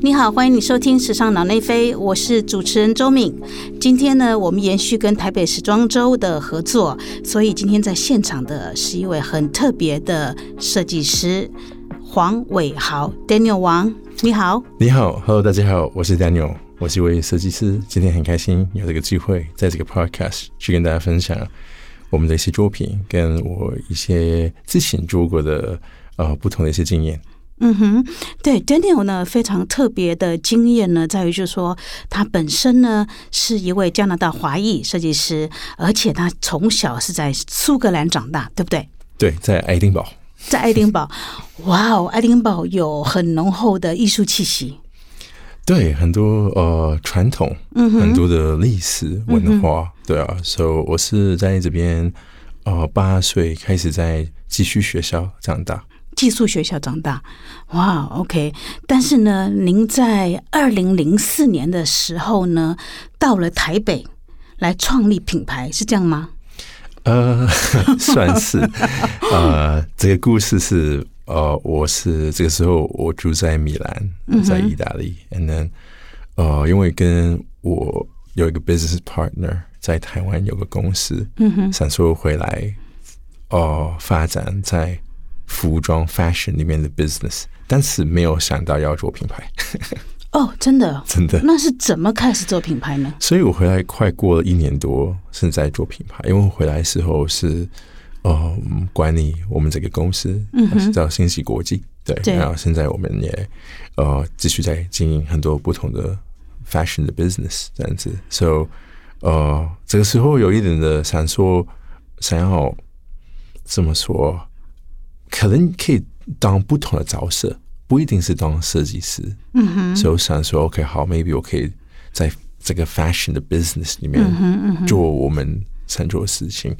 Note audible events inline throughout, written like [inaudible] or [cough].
你好，欢迎你收听《时尚脑内飞》，我是主持人周敏。今天呢，我们延续跟台北时装周的合作，所以今天在现场的是一位很特别的设计师黄伟豪 Daniel 王。你好，你好，Hello，大家好，我是 Daniel，我是一位设计师。今天很开心有这个机会在这个 Podcast 去跟大家分享我们的一些作品，跟我一些之前做过的呃不同的一些经验。嗯哼，对，Daniel 呢非常特别的经验呢，在于就是说他本身呢是一位加拿大华裔设计师，而且他从小是在苏格兰长大，对不对？对，在爱丁堡。在爱丁堡，哇哦，爱丁堡有很浓厚的艺术气息。对，很多呃传统，嗯，很多的历史文化，对啊，所以我是在这边呃八岁开始在寄宿学校长大。寄宿学校长大，哇，OK。但是呢，您在二零零四年的时候呢，到了台北来创立品牌，是这样吗？呃，[laughs] 算是。呃，这个故事是，呃，我是这个时候我住在米兰，在意大利，and then，呃，因为跟我有一个 business partner 在台湾有个公司，嗯哼，想说回来，哦，发展在。服装 fashion 里面的 business，但是没有想到要做品牌。[laughs] 哦，真的，真的，那是怎么开始做品牌呢？所以我回来快过了一年多，是在做品牌。因为我回来时候是呃管理我们这个公司，嗯，叫新喜国际，对。然后现在我们也呃继续在经营很多不同的 fashion 的 business 这样子。So 呃，这个时候有一点的想说，想要这么说。可能可以当不同的角色，不一定是当设计师。嗯哼，所以我想说，OK，好，maybe 我可以在这个 fashion 的 business 里面做我们想做的事情。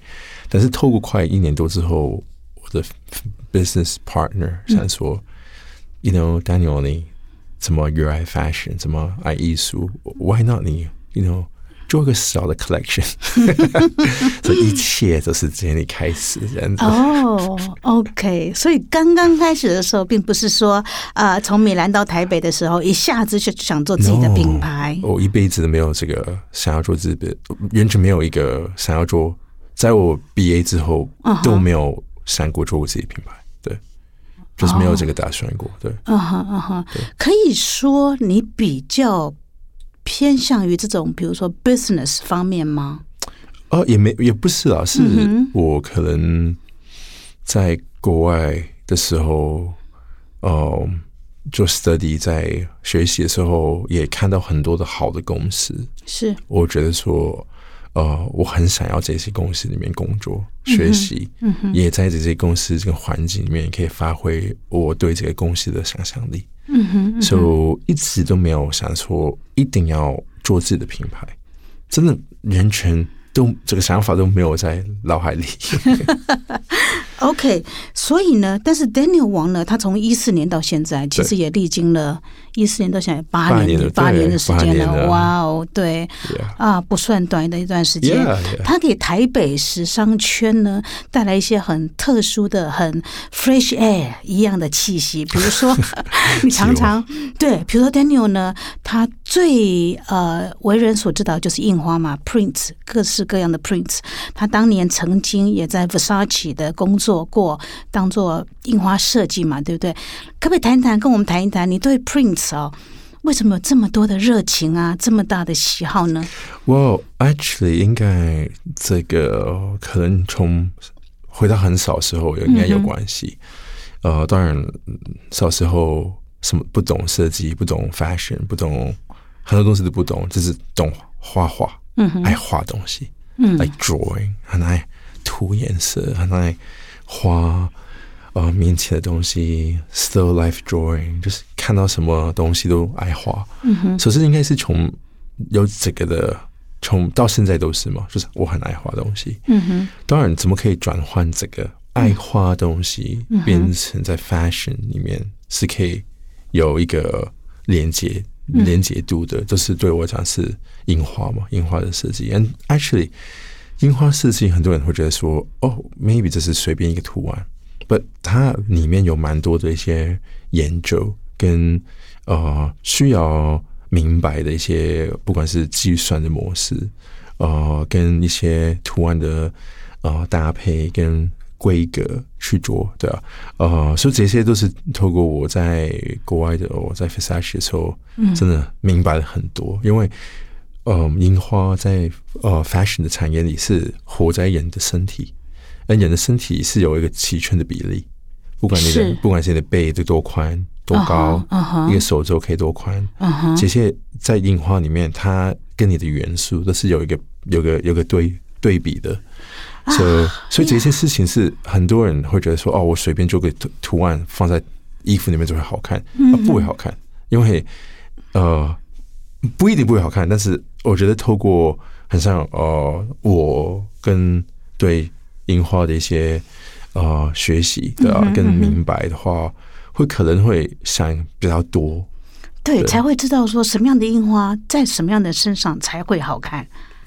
但是透过快一年多之后，我的 business partner 想说，You know，Daniel，你怎么热爱 fashion，怎么爱艺术？Why not 你？You know。做个小的 collection，[laughs] 这一切都是这里开始这样子。哦，OK，所以刚刚开始的时候，并不是说呃，从米兰到台北的时候，一下子就想做自己的品牌。我一辈子都没有这个想要做自己的，完全没有一个想要做。在我毕业之后，都没有想过做我自己品牌，对，就是没有这个打算过。对，嗯哼嗯哼，可以说你比较。偏向于这种，比如说 business 方面吗？哦，也没，也不是啊，是我可能在国外的时候，哦，做 study 在学习的时候，也看到很多的好的公司。是，我觉得说，呃，我很想要这些公司里面工作、学习，嗯也在这些公司这个环境里面，可以发挥我对这个公司的想象力。嗯哼，所以一直都没有想说一定要做自己的品牌，真的完全都这个想法都没有在脑海里。[laughs] OK，所以呢，但是 Daniel 王呢，他从一四年到现在，其实也历经了一四年到现在八年八年的时间了。哇哦，对啊，不算短的一段时间。他给台北时尚圈呢带来一些很特殊的、很 fresh air 一样的气息。比如说，[laughs] 你常常对，比如说 Daniel 呢，他最呃为人所知道就是印花嘛，prints 各式各样的 prints。他当年曾经也在 Versace 的工作。做过当做印花设计嘛，对不对？可不可以谈一谈，跟我们谈一谈，你对 Prince 哦，为什么有这么多的热情啊，这么大的喜好呢？Well, actually，应该这个可能从回到很少时候应该有关系。呃，当然小时候什么不懂设计，不懂 fashion，不懂很多东西都不懂，就是懂画画，嗯，爱画东西，嗯，like drawing，很爱涂颜色，很爱。画呃面前的东西，still life drawing，就是看到什么东西都爱画。嗯哼，首先应该是从有这个的，从到现在都是嘛，就是我很爱画东西。嗯哼，当然怎么可以转换这个爱画东西变成在 fashion 里面是可以有一个连接连接度的，就是对我讲是印花嘛，印花的设计。And actually。樱花设计，很多人会觉得说：“哦，maybe 这是随便一个图案。”，but，它里面有蛮多的一些研究跟呃需要明白的一些，不管是计算的模式，呃，跟一些图案的呃搭配跟规格去做，对啊，呃，所以这些都是透过我在国外的，我在 Versace 的时候，真的明白了很多，因为。呃，樱花在呃 fashion 的产业里是活在人的身体，而人的身体是有一个齐全的比例，不管你的不管是你的背得多宽多高，一个手肘可以多宽，这些在樱花里面，它跟你的元素都是有一个有个有个对对比的，所以所以这些事情是很多人会觉得说，哦，我随便做个图图案放在衣服里面就会好看，啊，不会好看，因为呃。不一定不会好看，但是我觉得透过很像呃，我跟对樱花的一些呃学习的跟明白的话，会可能会想比较多，对，才会知道说什么样的樱花在什么样的身上才会好看。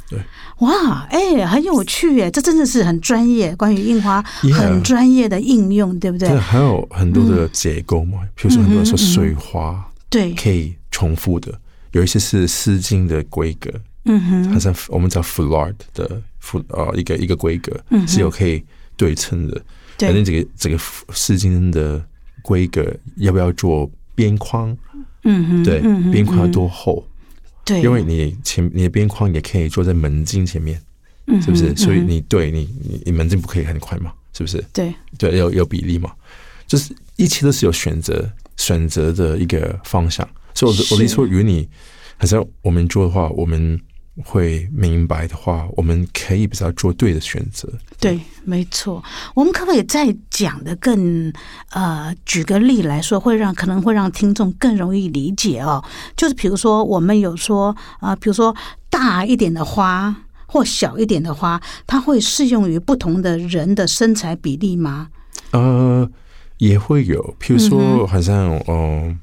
对，哇，哎，很有趣耶，这真的是很专业，关于樱花很专业的应用，对不对？还有很多的结构嘛，比如说很多人说水花，对，可以重复的。有一些是丝巾的规格，嗯哼，好像我们叫 flard 的复呃一个一个规格，嗯是有可以对称的。反正这个这个丝巾的规格要不要做边框？嗯哼，对，边框要多厚？对，因为你前你的边框也可以做在门襟前面，是不是？所以你对你你你门襟不可以很宽嘛？是不是？对对，有有比例嘛？就是一切都是有选择选择的一个方向。所以，我我的意思说，如果你好像我们做的话，我们会明白的话，我们可以比较做对的选择。对，没错。我们可不可以再讲的更呃，举个例来说，会让可能会让听众更容易理解哦。就是比如说，我们有说啊，比如说大一点的花或小一点的花，它会适用于不同的人的身材比例吗？呃，也会有。譬如说，好像嗯。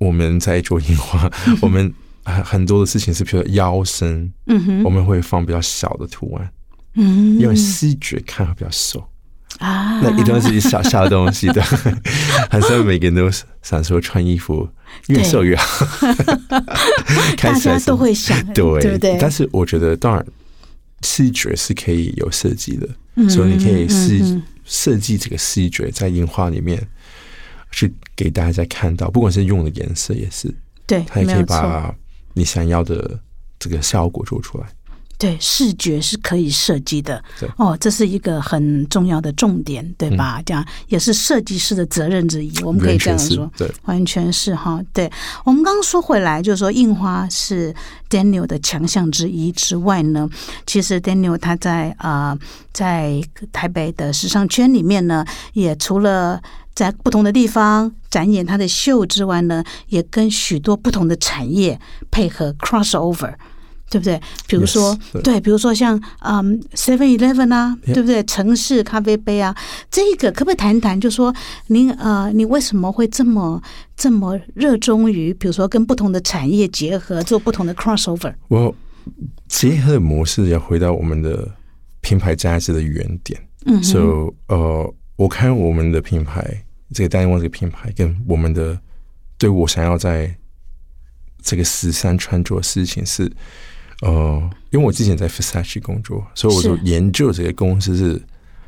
我们在做樱花，我们很很多的事情是，比如说腰身，嗯哼，我们会放比较小的图案，嗯，因为视觉看会比较瘦啊，那一定要自己小小的东西的，[laughs] 还是每个人都想说穿衣服越瘦越好，[laughs] 大家都会想，对对不对？但是我觉得，当然视觉是可以有设计的，所以你可以设设计这个视觉在樱花里面。去给大家看到，不管是用的颜色也是，对，它也可以把你想要的这个效果做出来。对，视觉是可以设计的。对，哦，这是一个很重要的重点，对吧？这样也是设计师的责任之一。我们可以这样说，对，完全是哈。对，我们刚刚说回来，就是说印花是 Daniel 的强项之一之外呢，其实 Daniel 他在啊，在台北的时尚圈里面呢，也除了在不同的地方展演他的秀之外呢，也跟许多不同的产业配合 crossover。对不对？比如说，对，比如说像嗯，Seven Eleven 啊，对不对？城市咖啡杯啊，这个可不可以谈一谈？就说您呃，你为什么会这么这么热衷于，比如说跟不同的产业结合，做不同的 crossover？我结合的模式要回到我们的品牌价值的原点。嗯，So 呃，我看我们的品牌，这个单旺这个品牌，跟我们的对我想要在这个十三川做的事情是。呃，因为我之前在 Versace 工作，所以我就研究这个公司是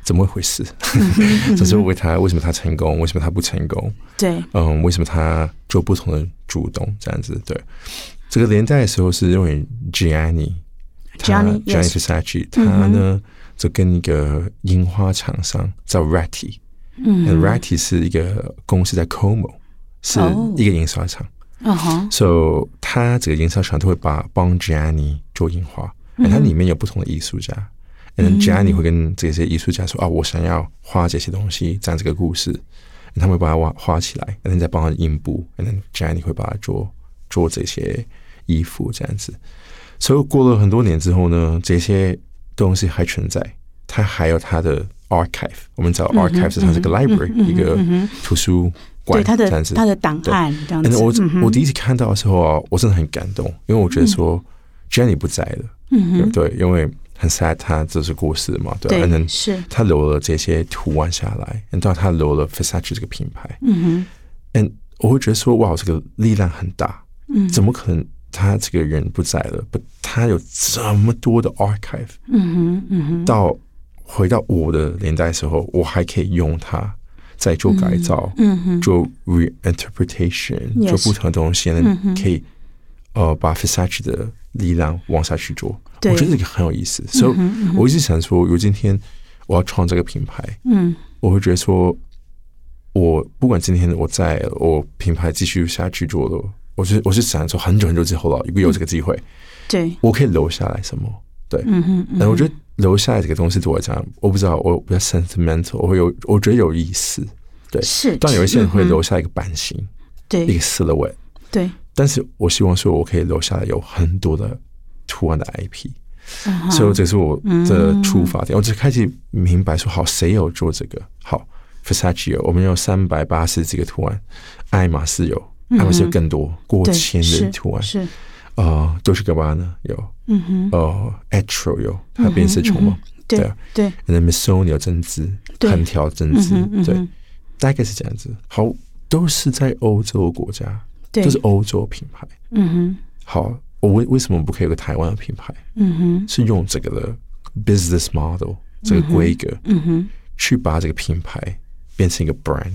怎么回事。[laughs] 只是为他为什么他成功，为什么他不成功？[laughs] 对，嗯，为什么他做不同的主动这样子？对，这个年代的时候是因为 Gianni，Gianni Gianni Versace，他呢就跟一个樱花厂商叫 Ratty，嗯，Ratty 是一个公司在 Como，是一个印刷厂。嗯哼，so 他这个印刷厂都会把帮 Jenny 做印花，它里面有不同的艺术家，and Jenny 会跟这些艺术家说啊，我想要画这些东西，讲这个故事，他们会把它画画起来，然后再帮他印布，and then Jenny 会把它做做这些衣服这样子。所以过了很多年之后呢，这些东西还存在，它还有它的 archive，我们叫 archive 是它是个 library，一个图书。对它的它的档案这样子，我我第一次看到的时候啊，我真的很感动，因为我觉得说 Jenny 不在了，嗯对，因为很 sad，他这是过世嘛，对，可能是。他留了这些图案下来，然后他留了 Versace 这个品牌，嗯哼，嗯，我会觉得说，哇，这个力量很大，嗯，怎么可能他这个人不在了？不，他有这么多的 archive，嗯哼，嗯哼，到回到我的年代的时候，我还可以用它再做改造，嗯哼，做 reinterpretation，做不同的东西，可以呃把 Versace 的力量往下去做，我觉得这个很有意思。所以我一直想说，如今天我要创这个品牌，嗯，我会觉得说。我不管今天我在我品牌继续下去做了，我是我是想说很久很久之后了，如果有这个机会，对。我可以留下来什么？对，嗯哼，那我觉得留下来这个东西对我讲，我不知道，我比较 sentimental，我会有我觉得有意思，对，是，但有一些人会留下一个版型，对，一个 silhouette，对，但是我希望说我可以留下来有很多的图案的 IP，所以这是我的出发点，我只开始明白说，好，谁有做这个？好。Versace 有，我们有三百八十几个图案，爱马仕有，爱马仕有更多，过千的图案。是，呃，都是干嘛呢有，嗯哼，呃 a t r o 有，还有变色球嘛，对啊，对，And Missoni 有针织，横条针织，对，大概是这样子。好，都是在欧洲国家，都是欧洲品牌，嗯哼。好，我为为什么不可以有个台湾的品牌？嗯哼，是用这个的 business model 这个规格，嗯哼，去把这个品牌。变成一个 brand，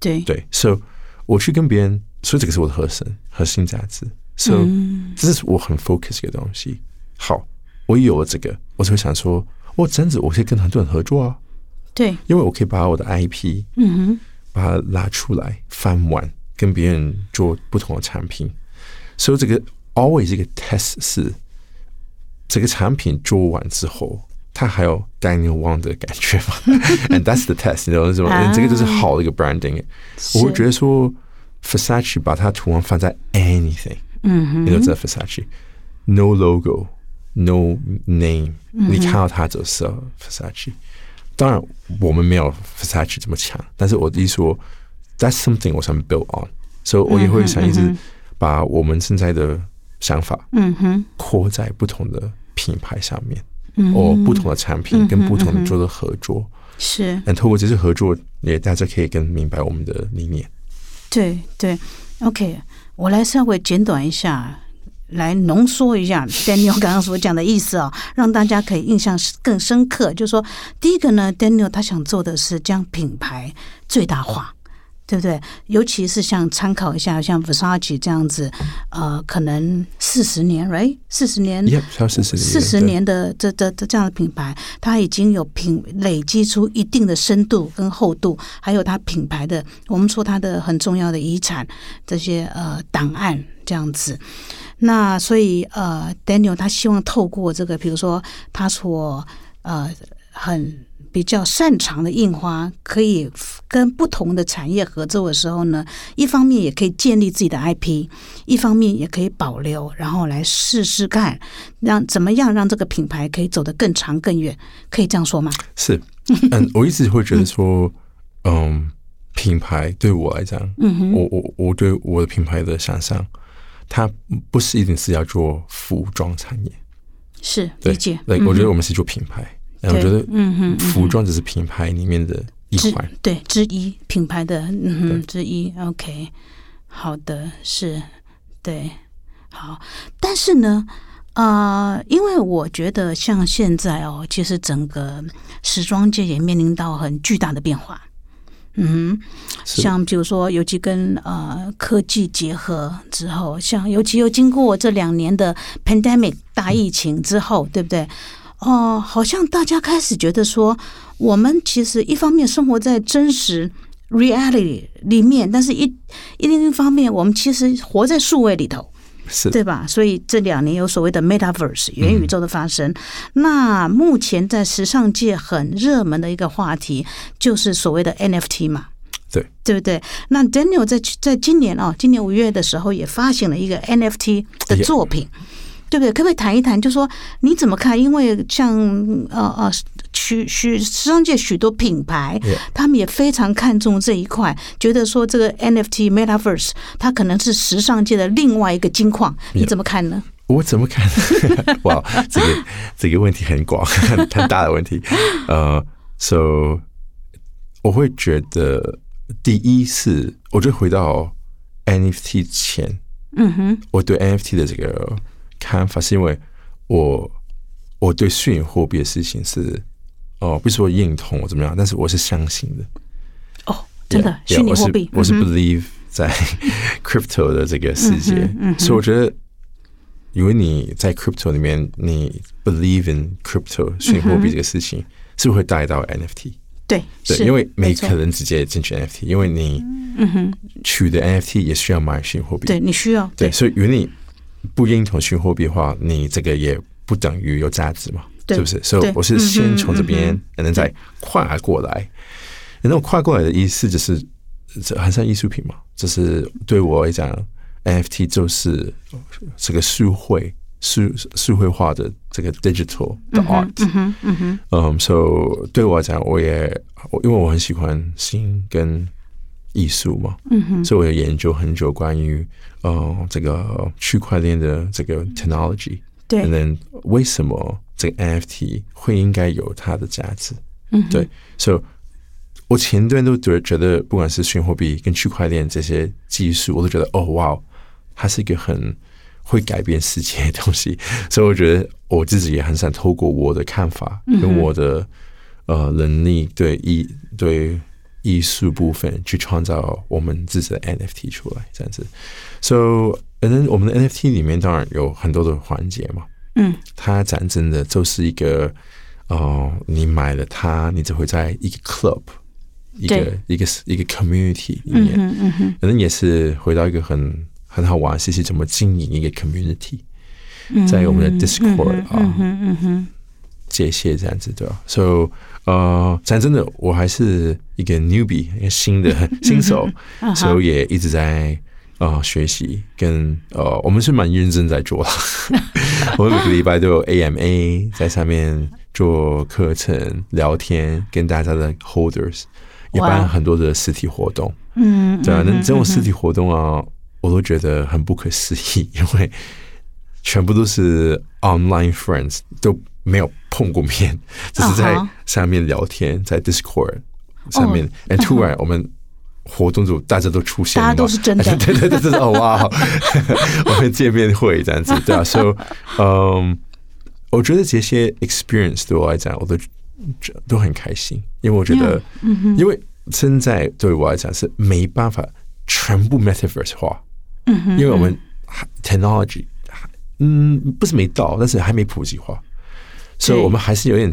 对对，so 我去跟别人所以这个是我的核心核心价值，so 这是我很 focus 一个东西。好，我有了这个，我就会想说，我这样子我可以跟很多人合作啊，对，因为我可以把我的 IP，嗯哼，把它拉出来翻完，跟别人做不同的产品。所以这个 always 这个 test 是这个产品做完之后。它还有 Daniel Wang 的感觉吗？[laughs] And that's the test，你知道是吗？这个就是好的一个 branding。我会觉得说，Versace 把它图案放在 anything，嗯哼，你都知道 Versace，no logo，no name，你看到它就是 Versace。当然，我们没有 Versace 这么强，但是我一说，that's something 我想 build on，所以我也会想一直把我们现在的想法，嗯哼，扩在不同的品牌上面。哦，不同的产品跟不同的做的合作。是，但透过这次合作，也大家可以更明白我们的理念。对对，OK，我来稍微简短一下，来浓缩一下 Daniel 刚刚所讲的意思啊，让大家可以印象更深刻。就是说，第一个呢，Daniel 他想做的是将品牌最大化。对不对？尤其是像参考一下，像 Versace 这样子，呃，可能四十年，right？四十年，四十年的这这这这样的品牌，它已经有品累积出一定的深度跟厚度，还有它品牌的，我们说它的很重要的遗产，这些呃档案这样子。那所以呃，Daniel 他希望透过这个，比如说他所呃很。比较擅长的印花，可以跟不同的产业合作的时候呢，一方面也可以建立自己的 IP，一方面也可以保留，然后来试试看，让怎么样让这个品牌可以走得更长更远，可以这样说吗？是，[laughs] 嗯，我一直会觉得说，[laughs] 嗯，品牌对我来讲，嗯我我我对我的品牌的想象，它不是一定是要做服装产业，是理解，对，我觉得我们是做品牌。我觉得，嗯哼，服装只是品牌里面的一环，对，之一品牌的，嗯哼，之一。OK，好的，是，对，好。但是呢，呃，因为我觉得像现在哦，其实整个时装界也面临到很巨大的变化。嗯，像比如说，尤其跟呃科技结合之后，像尤其又经过这两年的 pandemic 大疫情之后，对不对？哦，好像大家开始觉得说，我们其实一方面生活在真实 reality 里面，但是一另一方面，我们其实活在数位里头，是对吧？所以这两年有所谓的 metaverse 元宇宙的发生。那目前在时尚界很热门的一个话题，就是所谓的 NFT 嘛，对对不对？那 Daniel 在在今年哦，今年五月的时候也发行了一个 NFT 的作品。对不对？可不可以谈一谈？就说你怎么看？因为像呃呃，许许时尚界许多品牌，他们也非常看重这一块，觉得说这个 NFT Metaverse 它可能是时尚界的另外一个金矿。你怎么看呢？我怎么看？[laughs] 哇，这个这个问题很广，很 [laughs] 很大的问题。呃，so 我会觉得，第一是我觉得回到 NFT 前，嗯哼，我对 NFT 的这个看法是因为我我对虚拟货币的事情是哦，不是说认同怎么样，但是我是相信的。哦，真的，虚拟货币，我是 believe 在 [laughs] crypto 的这个世界，所以我觉得，因为你在 crypto 里面，你 believe in crypto 虚拟货币这个事情，是会带到 NFT。对，对，因为没可能直接进去 NFT，因为你取的 NFT 也需要买虚拟货币，对你需要，对，所以如果你不认同虚货币化，你这个也不等于有价值嘛，是不是？所以我是先从这边，然后再跨过来。那种跨过来的意思就是，这很像艺术品嘛，就是对我来讲，NFT 就是这个社会。数数绘化的这个 digital 的 art，嗯哼，嗯哼，嗯，so 对我来讲，我也我因为我很喜欢新跟艺术嘛，嗯哼，所以我也研究很久关于呃这个区块链的这个 technology，对，那为什么这个 NFT 会应该有它的价值？嗯，对。所以我前段都觉觉得，不管是虚拟货币跟区块链这些技术，我都觉得哦，哇，它是一个很。会改变世界的东西，[laughs] 所以我觉得我自己也很想透过我的看法跟我的呃能力，对一对艺术部分去创造我们自己的 NFT 出来，这样子。So，嗯，我们的 NFT 里面当然有很多的环节嘛，嗯，它讲真的就是一个哦，你买了它，你只会在一个 club，一个一个一个 community 里面，嗯嗯嗯，可能也是回到一个很。很好玩，是是怎么经营一个 community，在我们的 Discord 啊，这些这样子对吧？So，呃，讲真的，我还是一个 newbie，一个新的 [laughs] 新手，所以也一直在呃学习，跟呃，我们是蛮认真在做的。[laughs] 我们每个礼拜都有 AMA 在上面做课程、聊天，跟大家的 holders 也办很多的实体活动。嗯，对啊，那这种实体活动啊。我都觉得很不可思议，因为全部都是 online friends，都没有碰过面，[laughs] 只是在上面聊天，在 Discord 上面。哎，突然我们活动组大家都出现了，大家都是真的，对 [laughs] 对对，这是哦哇，我们见面会这样子，对啊。So，嗯，我觉得这些 experience 对我来讲，我都都很开心，因为我觉得，因为现在对我来讲是没办法全部 metaverse 化。嗯因为我们 technology 嗯不是没到，但是还没普及化，所以我们还是有点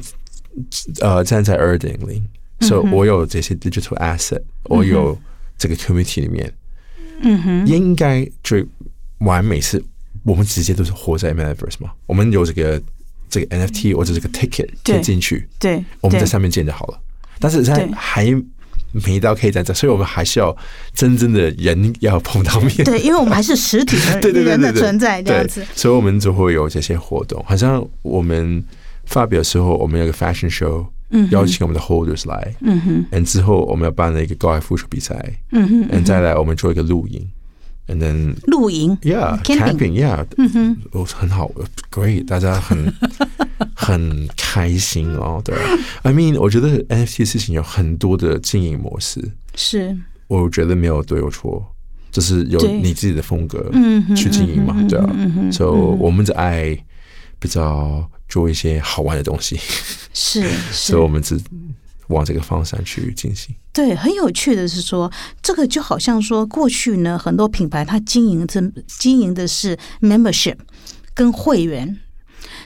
呃站在二点零。所以我有这些 digital asset，我有这个 community 里面，嗯哼，应该最完美是我们直接都是活在 metaverse 嘛。我们有这个这个 NFT 或者这个 ticket 贴进去，对，我们在上面见就好了。但是在还。每一刀可以在这，所以我们还是要真正的人要碰到面。对，因为我们还是实体的 [laughs] 人的存在这样子，所以我们就会有这些活动。好像我们发表的时候，我们有个 fashion show，邀请我们的 holders 来，嗯哼，，and 之后我们要办了一个高尔夫球比赛，嗯哼，，and 再来我们做一个露营。And then 露营，Yeah，camping，Yeah，嗯哼，哦，很好，Great，大家很 [laughs] 很开心哦。对，I mean，我觉得 NFT 事情有很多的经营模式，是，我觉得没有对有错，就是有你自己的风格去经营嘛，对啊。所以我们的爱比较做一些好玩的东西，是，[laughs] 所以我们只。往这个方向去进行。对，很有趣的是说，这个就好像说，过去呢，很多品牌它经营的经营的是 membership 跟会员，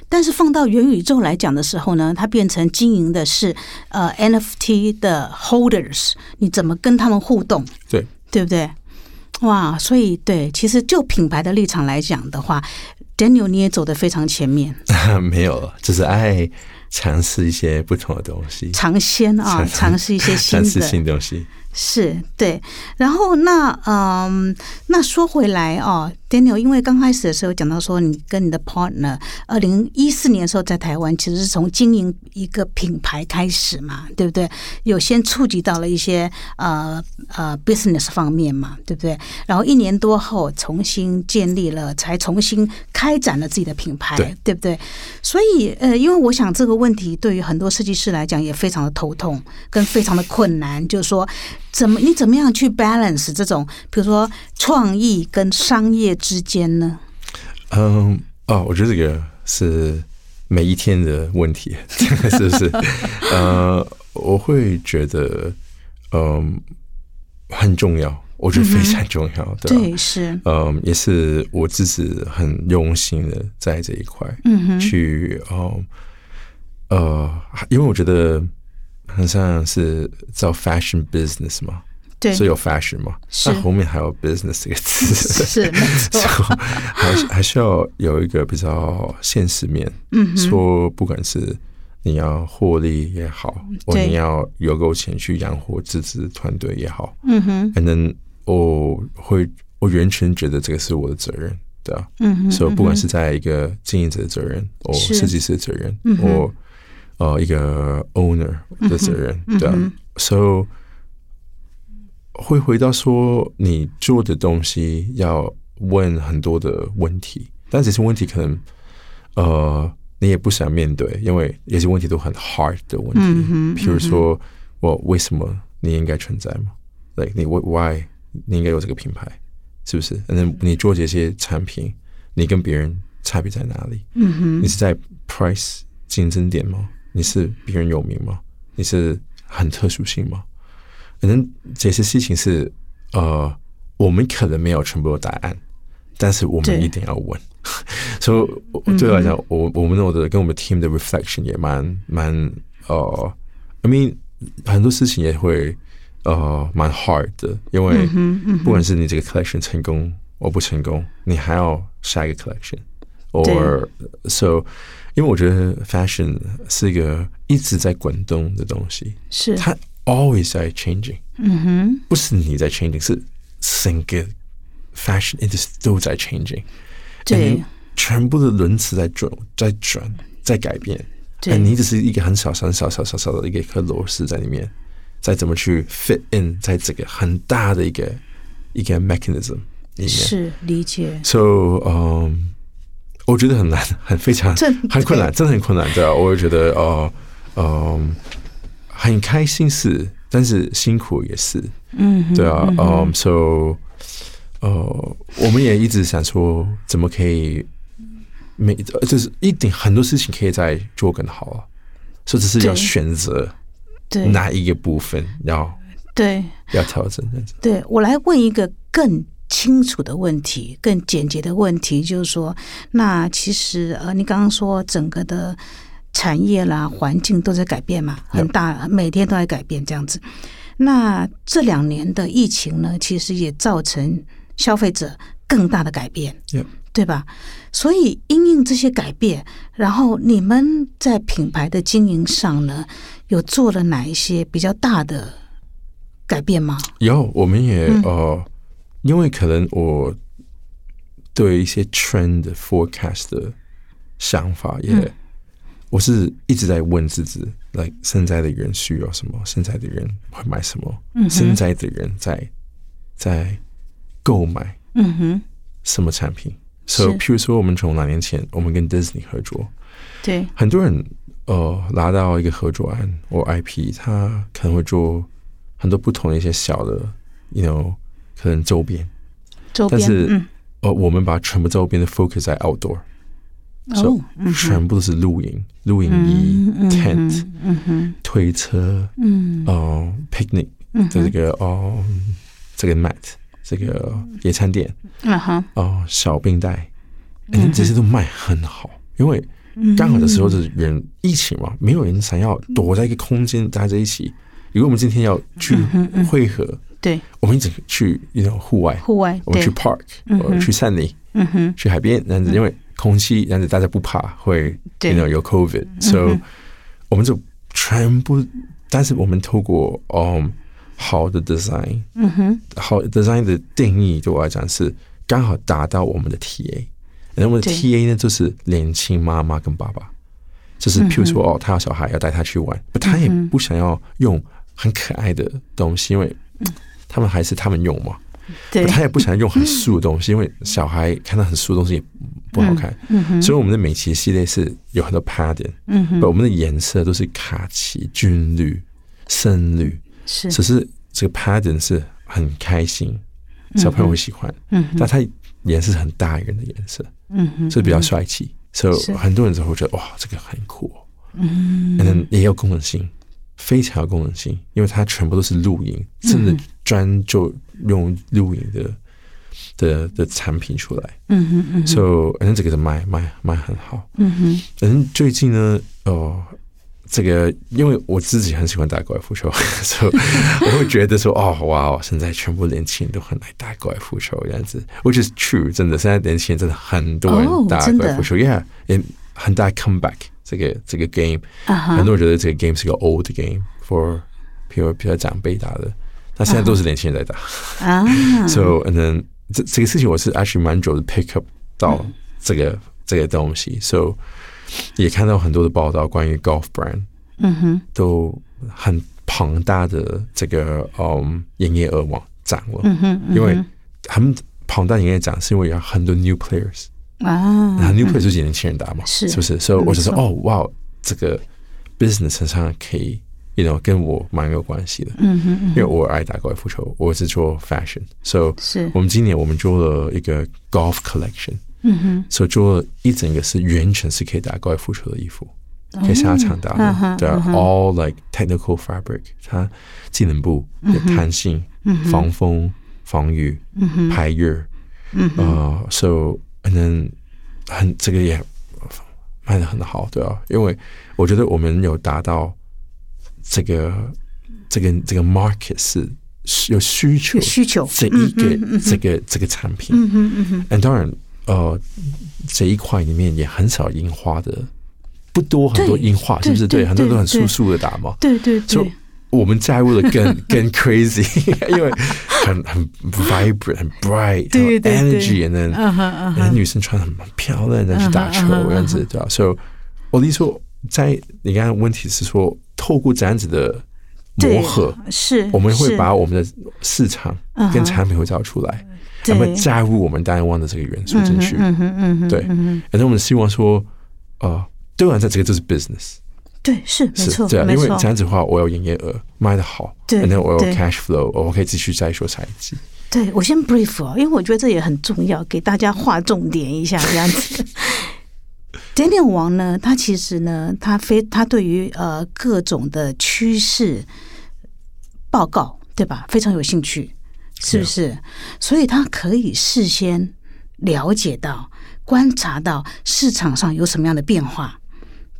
但是放到元宇宙来讲的时候呢，它变成经营的是呃 NFT 的 holders，你怎么跟他们互动？对，对不对？哇，所以对，其实就品牌的立场来讲的话，Daniel 你也走得非常前面。[laughs] 没有，就是爱。尝试一些不同的东西，尝鲜啊，尝试一些新的 [laughs] 新东西。是对，然后那嗯，那说回来哦，Daniel，因为刚开始的时候讲到说，你跟你的 partner，二零一四年的时候在台湾，其实是从经营一个品牌开始嘛，对不对？有先触及到了一些呃呃 business 方面嘛，对不对？然后一年多后重新建立了，才重新开展了自己的品牌，对不对？所以呃，因为我想这个问题对于很多设计师来讲也非常的头痛，跟非常的困难，就是说。怎么你怎么样去 balance 这种，比如说创意跟商业之间呢？嗯，哦，我觉得这个是每一天的问题，[laughs] 是不是？[laughs] 呃，我会觉得，嗯，很重要。我觉得非常重要，对，是，嗯，也是我自己很用心的在这一块，嗯哼，去哦，呃，因为我觉得很像是叫 fashion business 嘛，对，所以有 fashion 嘛，那后面还有 business 这个词，是没错，[laughs] 还还需要有一个比较现实面，嗯，说不管是。你要获利也好，或你要有够钱去养活自己团队也好，嗯哼，反正我会，我完全觉得这个是我的责任，对啊，嗯哼，所以不管是在一个经营者的责任，或设计师的责任，或呃一个 owner 的责任，对啊，所以会回到说你做的东西要问很多的问题，但这些问题可能呃。你也不想面对，因为有些问题都很 hard 的问题。比如说，我为什么你应该存在吗？like 你 why 你应该有这个品牌，是不是？那你做这些产品，你跟别人差别在哪里？嗯哼，你是在 price 竞争点吗？你是别人有名吗？你是很特殊性吗？可能这些事情是呃，我们可能没有全部的答案，但是我们一定要问。[laughs] 所以对我来讲，我我们的跟我们 team 的 reflection 也蛮蛮呃，I mean 很多事情也会呃蛮 hard 的，因为不管是你这个 collection 成功或不成功，你还要下一个 collection，or so，因为我觉得 fashion 是一个一直在滚动的东西，是它 always 在 changing，嗯哼，不是你在 changing，是整个 fashion industry 都在 changing。对，全部的轮子在转，在转，在改变。对，你只是一个很小、很小、小、小、小的一个颗螺丝在里面，再怎么去 fit in 在这个很大的一个一个 mechanism 里面，是理解。So，嗯，我觉得很难，很非常很困难，真的很困难。对啊，我也觉得哦，嗯，很开心是，但是辛苦也是。嗯，对啊，嗯，So。呃，我们也一直想说，怎么可以每就是一定很多事情可以再做更好啊，所以只是要选择对哪一个部分要对要调整。对我来问一个更清楚的问题，更简洁的问题，就是说，那其实呃，你刚刚说整个的产业啦、环境都在改变嘛，很大，每天都在改变这样子。那这两年的疫情呢，其实也造成。消费者更大的改变，对吧？所以因应这些改变，然后你们在品牌的经营上呢，有做了哪一些比较大的改变吗？有，我们也呃，因为可能我对一些 trend forecast 的想法，也我是一直在问自己：，like 现在的人需要什么？现在的人会买什么？现在的人在在。购买，嗯哼，什么产品？所以，譬如说，我们从两年前，我们跟 Disney 合作，对，很多人呃拿到一个合作案或 IP，他可能会做很多不同的一些小的，you know，可能周边，周边，但是呃，我们把全部周边的 focus 在 outdoor，哦，全部都是露营、露营衣、tent、嗯哼，推车，嗯，哦，picnic 的这个哦，这个 mat。这个野餐垫，嗯哼，哦，小冰袋，这些都卖很好，因为刚好的时候是人疫情嘛，没有人想要躲在一个空间待在一起。如果我们今天要去汇合，对，我们一直去那种户外，户外，我们去 park，呃，去山里，嗯哼，去海边，这样子，因为空气，这样子大家不怕会，you know 有 covid，so 我们就全部，但是我们透过，嗯。好的 design，嗯哼，好 design 的定义对我来讲是刚好达到我们的 TA，那我们的 TA 呢就是年轻妈妈跟爸爸，就是譬如说哦，他有小孩要带他去玩，他也不想要用很可爱的东西，因为他们还是他们用嘛，对，他也不想用很素的东西，因为小孩看到很素的东西也不好看，嗯哼，所以我们的美琪系列是有很多 pattern，嗯哼，我们的颜色都是卡其、军绿、深绿。是，只是这个 pattern 是很开心，小朋友会喜欢，嗯，但它颜色很大人的颜色，嗯哼，所以比较帅气，所以很多人就会觉得哇，这个很酷，嗯，嗯，也有功能性，非常有功能性，因为它全部都是露营，真的专就用露营的的的产品出来，嗯哼嗯，所以反正这个是卖卖卖很好，嗯哼，反正，最近呢，哦。这个，因为我自己很喜欢打高尔夫球，[laughs] 所以我会觉得说，哦，哇，现在全部年轻人都很爱打高尔夫球这样子，which is true，真的，现在年轻人真的很多人打高尔夫球，yeah，也很大 comeback 这个这个 game，很多人觉得这个 game 是个 old game for 比如比较长辈打的，那现在都是年轻人在打啊，[laughs] so and then 这这个事情我是 actually 蛮久的 pick up 到这个这个东西，so。也看到很多的报道，关于 golf brand，嗯哼，都很庞大的这个嗯营业额往涨了，嗯哼，因为很庞大营业涨是因为有很多 new players 啊，然后 new players 就是年轻人打嘛，是是不是？所以我就说哦，哇，这个 business 上可以，you know，跟我蛮有关系的，嗯哼，因为我爱打高尔夫球，我是做 fashion，所以是。我们今年我们做了一个 golf collection。嗯哼，所以做一整个是完全是可以打高尔夫球的衣服，可以下场打的，对，all like technical fabric，它技能部有弹性、防风、防雨、排热，呃，so and then 很这个也卖的很好，对啊，因为我觉得我们有达到这个这个这个 market 是有需求需求这一个这个这个产品，嗯哼嗯哼，and 当然。呃，这一块里面也很少樱花的，不多很多樱花，是不是？对，很多都很素素的打嘛。对对对，我们在乎的更 [laughs] 更 crazy，[laughs] 因为很很 vibrant，很 bright，对对 energy，然后女生穿很漂亮然后去打球这样子，对吧？所以我的意思说，在你刚刚问题是说，透过这样子的磨合，是我们会把我们的市场跟产品会找出来。有没有加入我们单忘的这个元素进去？对，反正我们希望说，呃，对我来讲，这个就是 business。对，是没错，对，因为这样子的话，我有营业额，卖的好，对，然后我有 cash flow，我可以继续再说下一季。对我先 brief 哦，因为我觉得这也很重要，给大家划重点一下这样子。[laughs] Daniel 王呢，他其实呢，他非他对于呃各种的趋势报告，对吧？非常有兴趣。是不是？所以他可以事先了解到、观察到市场上有什么样的变化，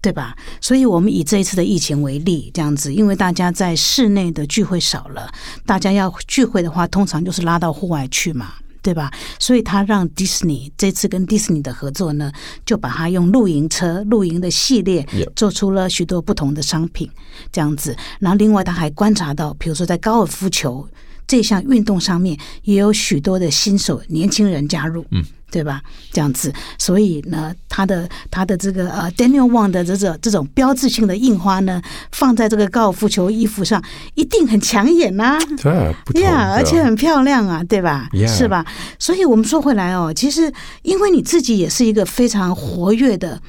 对吧？所以我们以这一次的疫情为例，这样子，因为大家在室内的聚会少了，大家要聚会的话，通常就是拉到户外去嘛，对吧？所以他让迪士尼这次跟迪士尼的合作呢，就把它用露营车、露营的系列做出了许多不同的商品，这样子。然后另外他还观察到，比如说在高尔夫球。这项运动上面也有许多的新手年轻人加入，嗯，对吧？这样子，所以呢，他的他的这个呃，Daniel Wang 的这种这种标志性的印花呢，放在这个高尔夫球衣服上，一定很抢眼呐，对呀，而且很漂亮啊，对吧？是吧？所以我们说回来哦，其实因为你自己也是一个非常活跃的，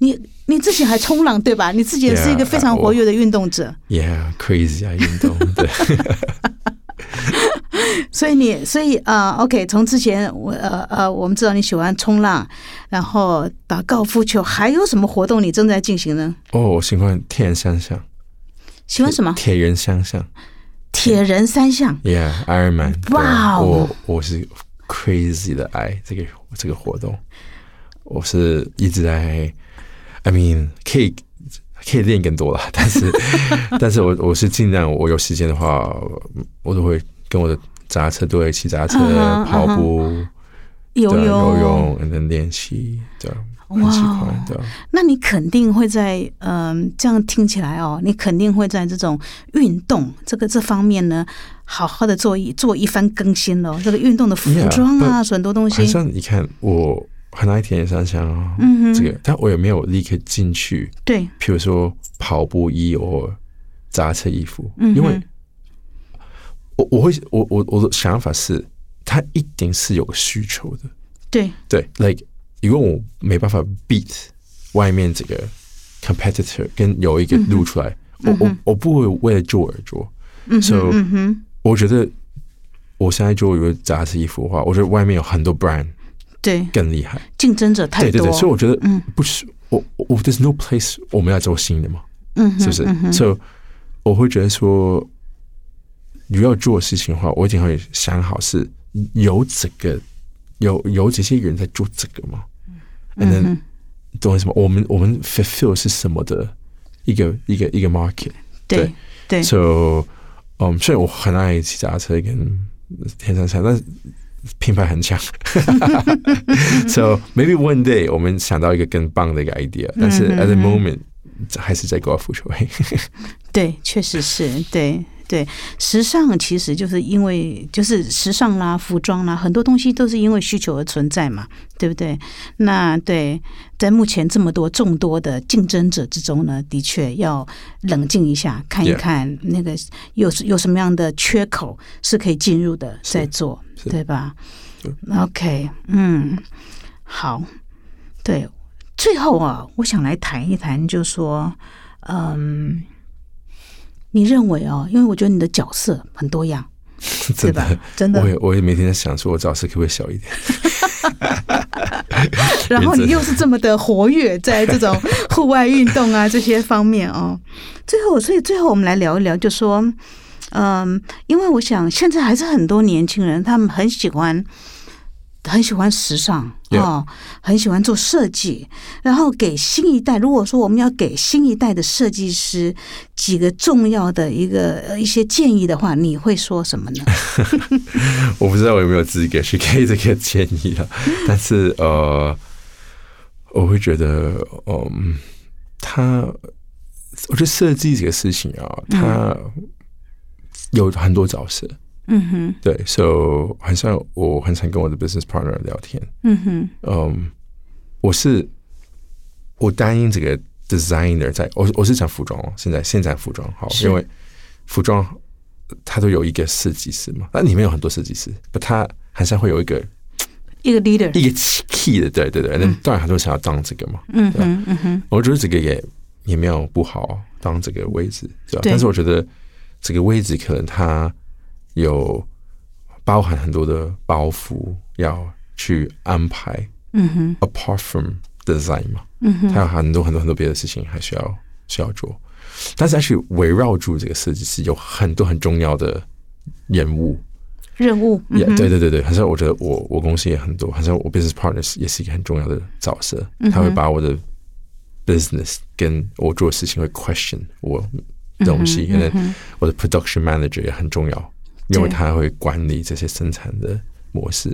你你自己还冲浪对吧？你自己也是一个非常活跃的运动者，Yeah，crazy 啊，运动对。[laughs] [laughs] 所以你，所以啊，OK，从之前我呃呃，我们知道你喜欢冲浪，然后打高尔夫球，还有什么活动你正在进行呢？哦，我喜欢铁人三项。喜欢什么？铁人三项。铁人三项。Yeah，Iron Man。哇，我我是 crazy 的爱这个这个活动，我是一直在，I mean，可以可以练更多了，但是 [laughs] 但是我我是尽量，我有时间的话，我都会。跟我的杂车队骑杂车、跑步、游泳、游泳，能练习，对，很喜欢的。那你肯定会在，嗯，这样听起来哦，你肯定会在这种运动这个这方面呢，好好的做一做一番更新喽。这个运动的服装啊，很多东西。像你看，我很爱田野三项啊，嗯这个，但我也没有立刻进去？对，譬如说跑步衣或杂车衣服，因为。我我会我我我的想法是，他一定是有个需求的。对对，like 因为我没办法 beat 外面这个 competitor，跟有一个露出来，我我我不会为了做而做。嗯，所以我觉得我现在做一个杂志衣服的话，我觉得外面有很多 brand，对，更厉害，竞争者太多，对对对，所以我觉得，嗯，不是我我 there's no place 我们要做新的嘛，嗯，是不是？所以我会觉得说，你要做事情的话，我一定会想好是有这个有有这些人在做这个吗，嗯，懂什么？我们我们 fulfill 是什么的一个一个一个 market，对对，so。嗯，所以我很爱骑脚踏车跟天山山，但是品牌很强。[laughs] So maybe one day 我们想到一个更棒的一个 idea，但是 at the moment 还是在高尔夫球。对，确实是对。对，时尚其实就是因为就是时尚啦，服装啦，很多东西都是因为需求而存在嘛，对不对？那对，在目前这么多众多的竞争者之中呢，的确要冷静一下，看一看那个有有什么样的缺口是可以进入的，再做，对吧？OK，嗯，好，对，最后啊，我想来谈一谈，就说，嗯。你认为哦？因为我觉得你的角色很多样，[laughs] 真的，真的。我也我也每天在想，说我角色可不可以小一点？[laughs] 然后你又是这么的活跃，在这种户外运动啊这些方面哦。最后，所以最后我们来聊一聊，就说，嗯，因为我想现在还是很多年轻人，他们很喜欢。很喜欢时尚啊，很喜欢做设计，然后给新一代。如果说我们要给新一代的设计师几个重要的一个一些建议的话，你会说什么呢？[laughs] 我不知道我有没有资格去给这个建议啊，[laughs] 但是呃，我会觉得，嗯，他，我觉得设计这个事情啊，他有很多角色。嗯哼，对，so 很像我很常跟我的 business partner 聊天。嗯哼，嗯，我是我答应这个 designer，在我我是讲服装哦，现在现在服装好，因为服装它都有一个设计师嘛，那里面有很多设计师，不，他还是会有一个一个 leader，一个 key 的，对对对，那当然很多人想要当这个嘛。嗯哼，嗯哼，我觉得这个也也没有不好，当这个位置，对吧？但是我觉得这个位置可能他。有包含很多的包袱要去安排，嗯哼，apart from design 嘛，嗯哼，还有很多很多很多别的事情还需要需要做，但是还是围绕住这个设计师有很多很重要的任务。任务，也对对对对，好像我觉得我我公司也很多，好像我 business partners 也是一个很重要的角色，他会把我的 business 跟我做的事情会 question 我东西，因为我的 production manager 也很重要。因为他会管理这些生产的模式，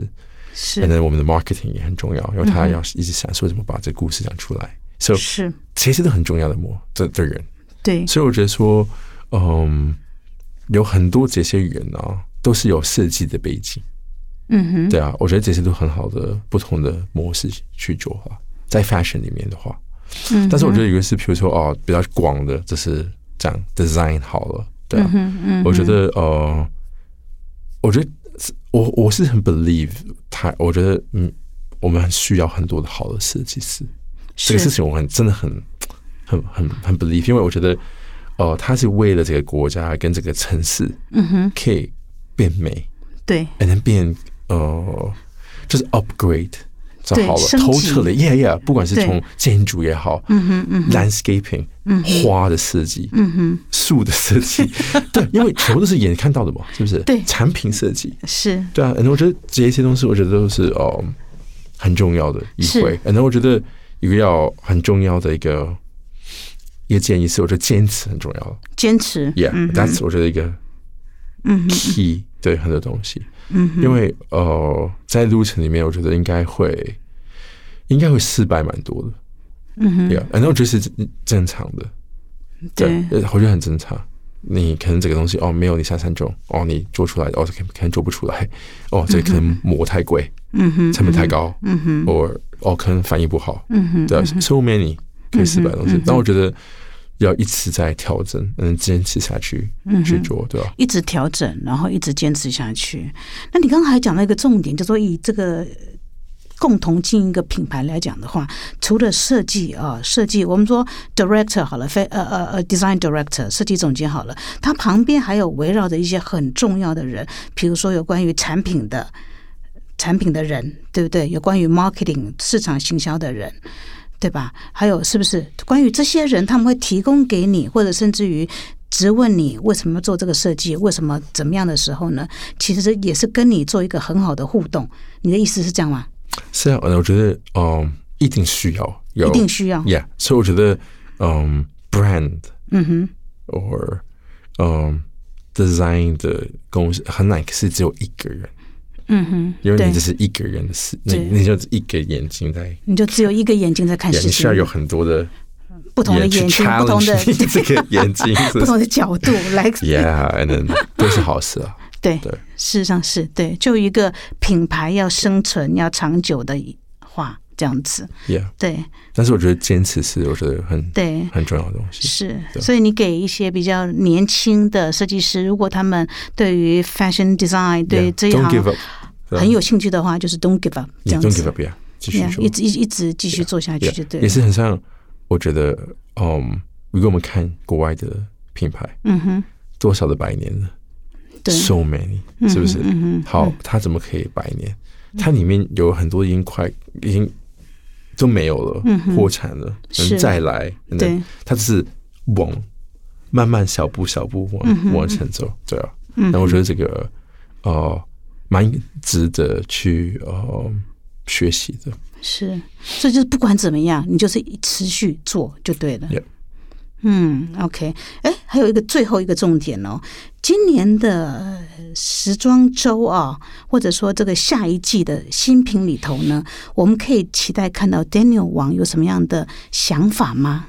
是，反正我们的 marketing 也很重要，因为他要一直想说怎么把这故事讲出来，所以是，其实都很重要的模这的人，对，所以我觉得说，嗯，有很多这些人啊，都是有设计的背景，嗯哼，对啊，我觉得这些都很好的不同的模式去做啊，在 fashion 里面的话，嗯，但是我觉得有个是，比如说哦，比较广的，就是这样 design 好了，对啊，嗯我觉得呃。我觉得我我是很 believe 他，我觉得嗯，我们需要很多的好的设计师。这个事情我很真的很很很很 believe，因为我觉得哦，他是为了这个国家跟这个城市，嗯哼，可以变美，对，能变呃，就是 upgrade。好了，透彻了，yeah yeah，不管是从建筑也好，嗯哼嗯，landscaping，嗯，花的设计，嗯哼，树的设计，[laughs] 对，因为全部都是眼看到的嘛，是不是？对，产品设计。是，对啊，然后我觉得这些东西，我觉得都是哦很重要的一回，然后我觉得一个要很重要的一个一个建议是，我觉得坚持很重要，坚持，yeah，that's 我觉得一个嗯 key 对很多东西。嗯，因为呃，在路程里面，我觉得应该会，应该会失败蛮多的。嗯哼，对啊，反正我觉得是正常的。对，我觉得很正常。你可能这个东西哦，没有你想象中哦，你做出来哦，可可能做不出来。哦，这可能膜太贵，嗯哼，成本太高，嗯哼，或哦，可能反应不好，嗯哼，对，so many 可以失败的东西。但我觉得。要一直在调整，嗯坚持下去去做，对吧？一直调整，然后一直坚持下去。那你刚刚还讲到一个重点，叫做以这个共同经营一个品牌来讲的话，除了设计啊，设计我们说 director 好了，非呃呃呃 design director 设计总监好了，他旁边还有围绕着一些很重要的人，比如说有关于产品的产品的人，对不对？有关于 marketing 市场行销的人，对吧？还有是不是关于这些人，他们会提供给你，或者甚至于。直问你为什么做这个设计，为什么怎么样的时候呢？其实也是跟你做一个很好的互动。你的意思是这样吗？是啊，我觉得嗯，一定需要，一定需要，Yeah。所以我觉得嗯，brand，嗯哼，or 嗯，design 的公司很难是只有一个人，嗯哼，因为你只是一个人的事，你你就一个眼睛在，你就只有一个眼睛在看，你需要有很多的。不同的眼睛，不同的 [laughs] 这个眼睛，不同的角度来，[laughs] Yeah，都是好事啊。[laughs] 对对，事实上是对。就一个品牌要生存、要长久的话，这样子，Yeah，对。但是我觉得坚持是我觉得很对很重要的东西。是，所以你给一些比较年轻的设计师，如果他们对于 fashion design 对这一行很有兴趣的话，就是 Don't give up，这样子，Don't give up，继续一直一一直继续做下去就对。也是很像。我觉得，嗯，如果我们看国外的品牌，嗯哼，多少的百年了，对，so many，是不是？嗯好，它怎么可以百年？它里面有很多已经快已经都没有了，破产了，能再来，对，它只是往慢慢小步小步往往前走，对啊。那我觉得这个，呃，蛮值得去呃学习的。是，所以就是不管怎么样，你就是持续做就对了。嗯，OK，哎，还有一个最后一个重点哦，今年的时装周啊，或者说这个下一季的新品里头呢，我们可以期待看到 Daniel 王有什么样的想法吗？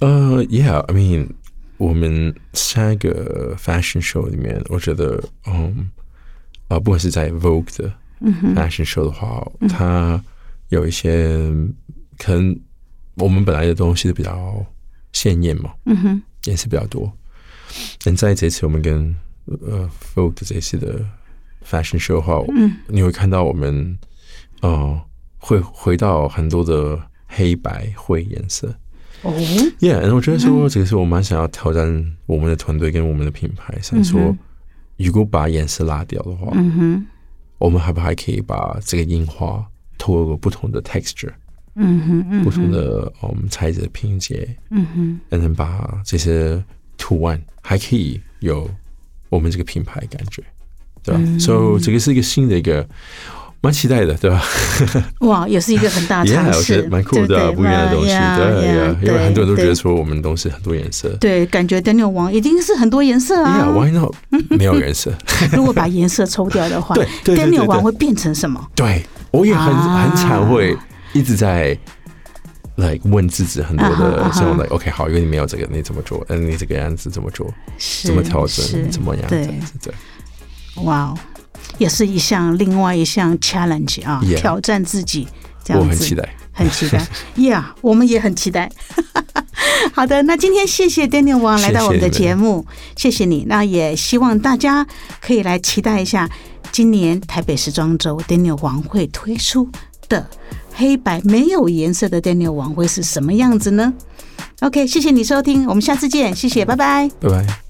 呃，Yeah，I mean，我们下一个 Fashion Show 里面，我觉得，嗯，啊，不管是在 Vogue 的 Fashion Show 的话，它有一些可能我们本来的东西比较鲜艳嘛，嗯哼，颜色比较多。但在这次我们跟呃 Folk 这次的 Fashion Show 的话，嗯，你会看到我们呃会回到很多的黑白灰颜色。哦，Yeah，我觉得说这个是我蛮想要挑战我们的团队跟我们的品牌，想说如果把颜色拉掉的话，嗯哼，我们还不还可以把这个印花。透过不同的 texture，嗯哼，不同的我们材质的拼接，嗯哼，才能把这些图案还可以有我们这个品牌感觉，对吧？所以这个是一个新的一个蛮期待的，对吧？[laughs] [laughs] 哇，也是一个很大的尝试，蛮酷的，不一样的东西，对，因为很多人都觉得说我们东西很多颜色，对，感觉 Daniel 王一定是很多颜色啊，Why not？[laughs] 没有颜色，如果把颜色抽掉的话，对，Daniel 王会变成什么？对。我也很很惭会一直在来问自己很多的这种的，OK，好，因为你没有这个，你怎么做？嗯，你这个样子怎么做？怎么调整？怎么样？对对。哇，也是一项另外一项 challenge 啊，挑战自己，这样子。我很期待，很期待。[laughs] Yeah，我们也很期待。[laughs] 好的，那今天谢谢 Daniel 王来到我们的节目，谢谢你。那也希望大家可以来期待一下。今年台北时装周，Daniel 王会推出的黑白没有颜色的 Daniel 王会是什么样子呢？OK，谢谢你收听，我们下次见，谢谢，拜拜，拜拜。